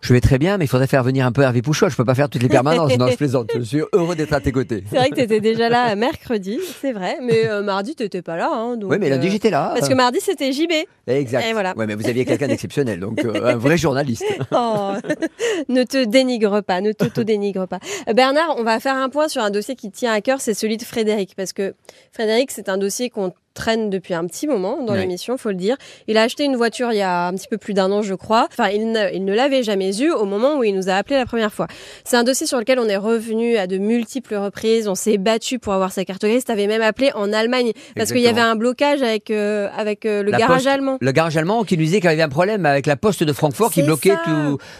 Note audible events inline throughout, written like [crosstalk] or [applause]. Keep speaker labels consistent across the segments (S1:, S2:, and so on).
S1: Je vais très bien, mais il faudrait faire venir un peu Hervé Pouchol. Je peux pas faire toutes les permanences. non, je [laughs] plaisante. Je suis heureux d'être à tes côtés.
S2: C'est vrai que tu étais déjà là mercredi, c'est vrai. Mais euh, mardi, tu n'étais pas là. Hein, donc,
S1: Oui, mais lundi,
S2: euh,
S1: j'étais là.
S2: Parce que mardi, c'était JB.
S1: Exact.
S2: Et voilà.
S1: Ouais, mais vous aviez quelqu'un d'exceptionnel, donc euh, un vrai journaliste. [laughs]
S2: Oh, [laughs] ne te dénigre pas, ne t'auto-dénigre pas. Euh, Bernard, on va faire un point sur un dossier qui tient à cœur, c'est celui de Frédéric. Parce que Frédéric, c'est un dossier qu'on traîne depuis un petit moment dans
S1: Ouais.
S2: l'émission, faut le dire. Il a acheté une voiture il y a un petit peu plus d'un an, je crois. Enfin, il ne, il ne l'avait jamais eu au moment où il nous a appelé la première fois. C'est un dossier sur lequel on est revenu à de multiples reprises. On s'est battu pour avoir sa carte grise. T'avais même appelé en Allemagne parce qu'il y avait un blocage avec euh, avec euh, le
S1: La
S2: garage
S1: Poste-
S2: allemand.
S1: Le garage allemand qui nous disait qu'il y avait un problème avec la poste de Francfort qui bloquait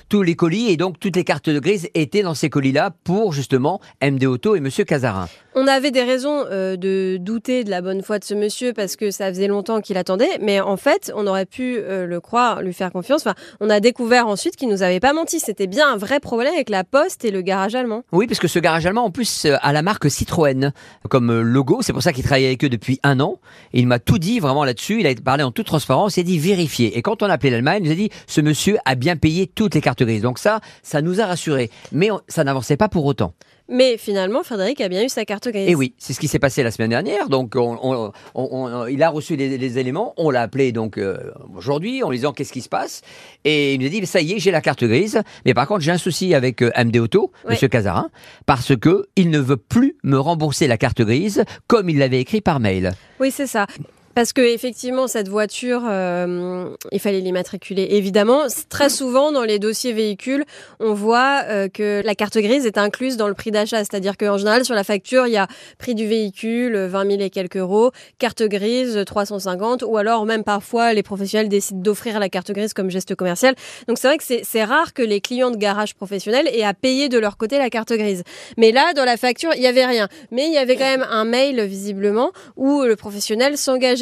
S1: tous les colis et donc toutes les cartes de grise étaient dans ces colis-là pour justement MD Auto et Monsieur Cazarin.
S2: On avait des raisons euh, de douter de la bonne foi de ce monsieur parce que ça faisait longtemps qu'il attendait, mais en fait, on aurait pu euh, le croire, lui faire confiance. On a découvert ensuite qu'il nous avait pas menti. C'était bien un vrai problème avec la poste et le garage allemand.
S1: Oui, parce que ce garage allemand, en plus, euh, a la marque Citroën comme logo. C'est pour ça qu'il travaille avec eux depuis un an. Et il m'a tout dit vraiment là-dessus. Il a parlé en toute transparence. A dit vérifier. Et quand on a appelé l'Allemagne, il nous a dit ce monsieur a bien payé toutes les cartes grises. Donc ça, ça nous a rassurés. Mais ça n'avançait pas pour autant.
S2: Mais finalement, Frédéric a bien eu sa carte grise.
S1: Et oui, c'est ce qui s'est passé la semaine dernière. Donc, on- on- on- on- il a reçu les, les éléments. On l'a appelé donc euh, aujourd'hui en lui disant qu'est-ce qui se passe? Et il nous a dit ça y est, j'ai la carte grise. Mais par contre, j'ai un souci avec euh, MD Auto,
S2: Ouais.
S1: Monsieur Cazarin, parce que il ne veut plus me rembourser la carte grise comme il l'avait écrit par mail.
S2: Oui, c'est ça. Parce que effectivement, cette voiture, euh, il fallait l'immatriculer. Évidemment, très souvent dans les dossiers véhicules, on voit euh, que la carte grise est incluse dans le prix d'achat. C'est-à-dire qu'en général, sur la facture, il y a prix du véhicule, euh, 20 000 et quelques euros, carte grise, euh, 350, ou alors même parfois, les professionnels décident d'offrir la carte grise comme geste commercial. Donc c'est vrai que c'est rare que les clients de garage professionnels aient à payer de leur côté la carte grise. Mais là, dans la facture, il y avait rien. Mais il y avait quand même un mail, visiblement, où le professionnel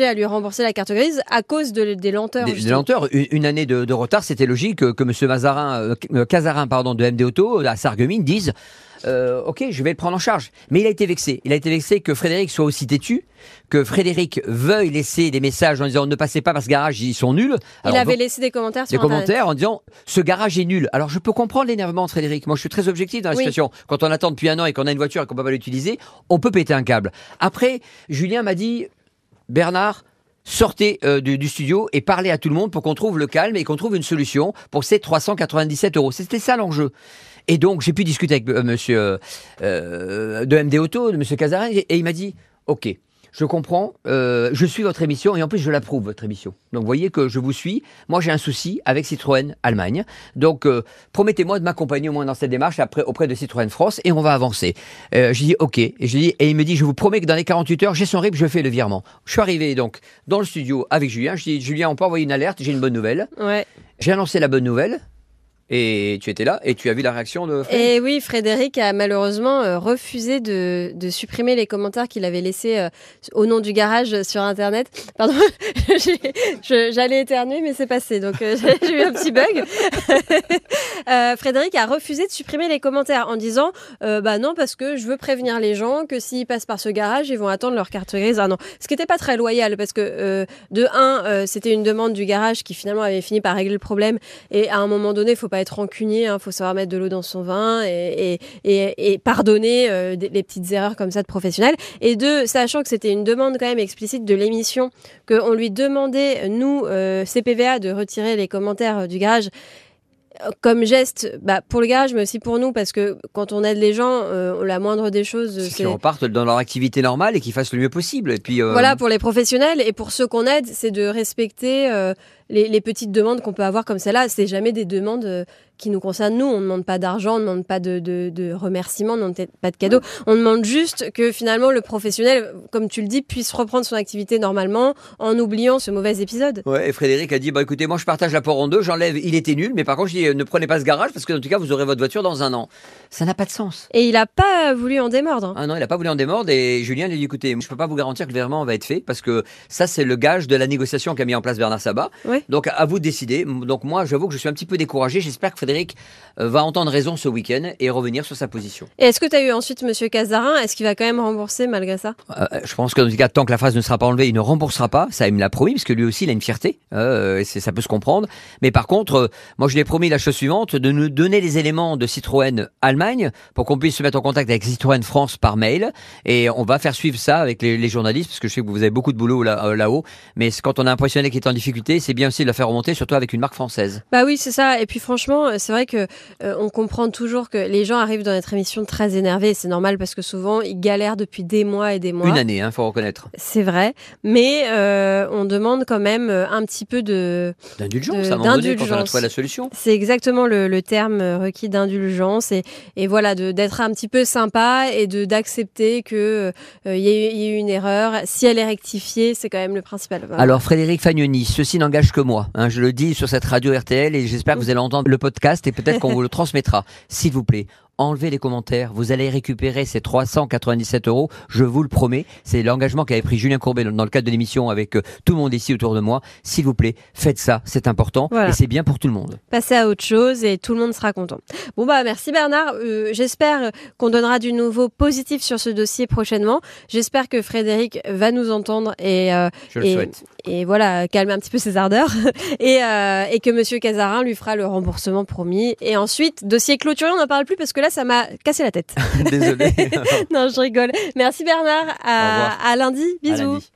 S2: à lui rembourser la carte grise à cause de- des lenteurs.
S1: Des, des lenteurs, une, une année de, de retard, c'était logique que, Monsieur Mazarin, euh, euh, Cazarin, pardon, de MD Auto, à Sarreguemines, dise. euh, ok, je vais le prendre en charge. Mais il a été vexé. Il a été vexé que Frédéric soit aussi têtu, que Frédéric veuille laisser des messages en disant ne passez pas par ce garage, ils sont nuls.
S2: Il avait
S1: donc,
S2: laissé des commentaires
S1: des
S2: sur Internet.
S1: commentaires en disant ce garage est nul. Alors je peux comprendre l'énervement de Frédéric. Moi je suis très objectif dans la
S2: Oui.
S1: situation. Quand on attend depuis un an et qu'on a une voiture et qu'on peut pas l'utiliser, on peut péter un câble. Après, Julien m'a dit Bernard. Sortez euh, du, studio et parlez à tout le monde pour qu'on trouve le calme et qu'on trouve une solution pour ces 397 euros. C'était ça l'enjeu. Et donc j'ai pu discuter avec euh, Monsieur euh, euh, de MD Auto, de Monsieur Cazarin, et il m'a dit OK, je comprends, euh, je suis votre émission et en plus je l'approuve votre émission. Donc vous voyez que je vous suis. Moi j'ai un souci avec Citroën Allemagne. Donc euh, promettez-moi de m'accompagner au moins dans cette démarche après, auprès de Citroën France et on va avancer. Euh, j'ai dit ok et je dis et il me dit je vous promets que dans les 48 heures j'ai son RIP, je fais le virement. Je suis arrivé donc dans le studio avec Julien. Je dis Julien on peut envoyer une alerte, j'ai une bonne nouvelle.
S2: Ouais.
S1: J'ai annoncé la bonne nouvelle et tu étais là et tu as vu la réaction de Fred.
S2: Et oui, Frédéric a malheureusement euh, refusé de, supprimer les commentaires qu'il avait laissés euh, au nom du garage sur Internet. [laughs] Pardon, [laughs] j'allais éternuer, mais c'est passé, donc euh, [laughs] j'ai eu un petit bug. Euh, Frédéric a refusé de supprimer les commentaires en disant euh, bah non parce que je veux prévenir les gens que s'ils passent par ce garage, ils vont attendre leur carte grise. Ah non, ce qui n'était pas très loyal parce que euh, de un, euh, c'était une demande du garage qui finalement avait fini par régler le problème. Et à un moment donné, il faut pas être rancunier, il faut savoir mettre de l'eau dans son vin et, et, et, et pardonner euh, des- les petites erreurs comme ça de professionnels. Et deux, sachant que c'était une demande quand même explicite de l'émission, qu'on lui demandait, nous, euh, CPVA, de retirer les commentaires euh, du garage comme geste bah, pour le garage, mais aussi pour nous, parce que quand on aide les gens, euh, la moindre des choses,
S1: C'est
S2: c'est
S1: qu'ils repartent dans leur activité normale et qu'ils fassent le mieux possible. Et puis, euh,
S2: voilà pour les professionnels et pour ceux qu'on aide, c'est de respecter euh, les, les petites demandes qu'on peut avoir comme celle-là, c'est jamais des demandes euh, qui nous concernent nous. On ne demande pas d'argent, on ne demande pas de, de, de remerciements, on ne demande pas de cadeaux. On demande juste que finalement le professionnel, comme tu le dis, puisse reprendre son activité normalement en oubliant ce mauvais épisode.
S1: Ouais, et Frédéric a dit bah écoutez, moi je partage l'apport en deux, j'enlève, il était nul, mais par contre je dis euh, ne prenez pas ce garage parce que en tout cas vous aurez votre voiture dans un an. Ça n'a pas de sens.
S2: Et il n'a pas voulu en démordre.
S1: Ah non, il a pas voulu en démordre et Julien lui a dit écoutez, je peux pas vous garantir que le virement va être fait parce que ça c'est le gage de la négociation qu'a mis en place Bernard Sabat.
S2: Ouais.
S1: Donc à vous de décider. Donc moi j'avoue que je suis un petit peu découragé. J'espère que Frédéric euh, va entendre raison ce week-end et revenir sur sa position.
S2: Et est-ce que tu as eu ensuite Monsieur Casarin? Est-ce qu'il va quand même rembourser malgré ça?
S1: Euh, je pense que dans tout cas, tant que la phrase ne sera pas enlevée, il ne remboursera pas. Ça, il me l'a promis, parce que lui aussi, il a une fierté. Euh, ça peut se comprendre. Mais par contre, euh, moi, je lui ai promis la chose suivante, de nous donner les éléments de Citroën Allemagne pour qu'on puisse se mettre en contact avec Citroën France par mail. Et on va faire suivre ça avec les, les journalistes, parce que je sais que vous avez beaucoup de boulot là- euh, là-haut. mais quand on a un professionnel qui est en difficulté, c'est bien aussi de la faire remonter, surtout avec une marque française.
S2: Bah oui, c'est ça. Et puis franchement, euh, c'est vrai que euh, on comprend toujours que les gens arrivent dans notre émission très énervés. C'est normal parce que souvent ils galèrent depuis des mois et des mois.
S1: Une année, hein, faut reconnaître.
S2: C'est vrai, mais euh, on demande quand même un petit peu de.
S1: D'indulgence, quand on a
S2: d'indulgence.
S1: trouvé la solution.
S2: C'est exactement le, le terme requis d'indulgence et, et voilà d'être un petit peu sympa et de d'accepter que euh, il y, a eu- il y a eu une erreur. Si elle est rectifiée, c'est quand même le principal. Voilà.
S1: Alors Frédéric Fagnoni, ceci n'engage que moi. hein, je le dis sur cette radio RTL et j'espère que vous allez entendre le podcast et peut-être qu'on vous le [laughs] transmettra. S'il vous plaît, enlevez les commentaires. Vous allez récupérer ces 397 euros, je vous le promets. C'est l'engagement qu'avait pris Julien Courbet dans le cadre de l'émission avec euh, tout le monde ici autour de moi. S'il vous plaît, faites ça, c'est important
S2: Voilà.
S1: et c'est bien pour tout le monde.
S2: passer à autre chose et tout le monde sera content. Bon bah merci Bernard. Euh, J'espère qu'on donnera du nouveau positif sur ce dossier prochainement. J'espère que Frédéric va nous entendre et euh,
S1: Je le
S2: et,
S1: souhaite.
S2: et voilà calmer un petit peu ses ardeurs [laughs] et, euh, et que Monsieur Casarin lui fera le remboursement promis. Et ensuite dossier clôturé, on n'en parle plus parce que là ça m'a cassé la tête. [laughs]
S1: Désolé. [laughs]
S2: non je rigole. Merci Bernard. À, à lundi.
S1: À
S2: Bisous.
S1: lundi.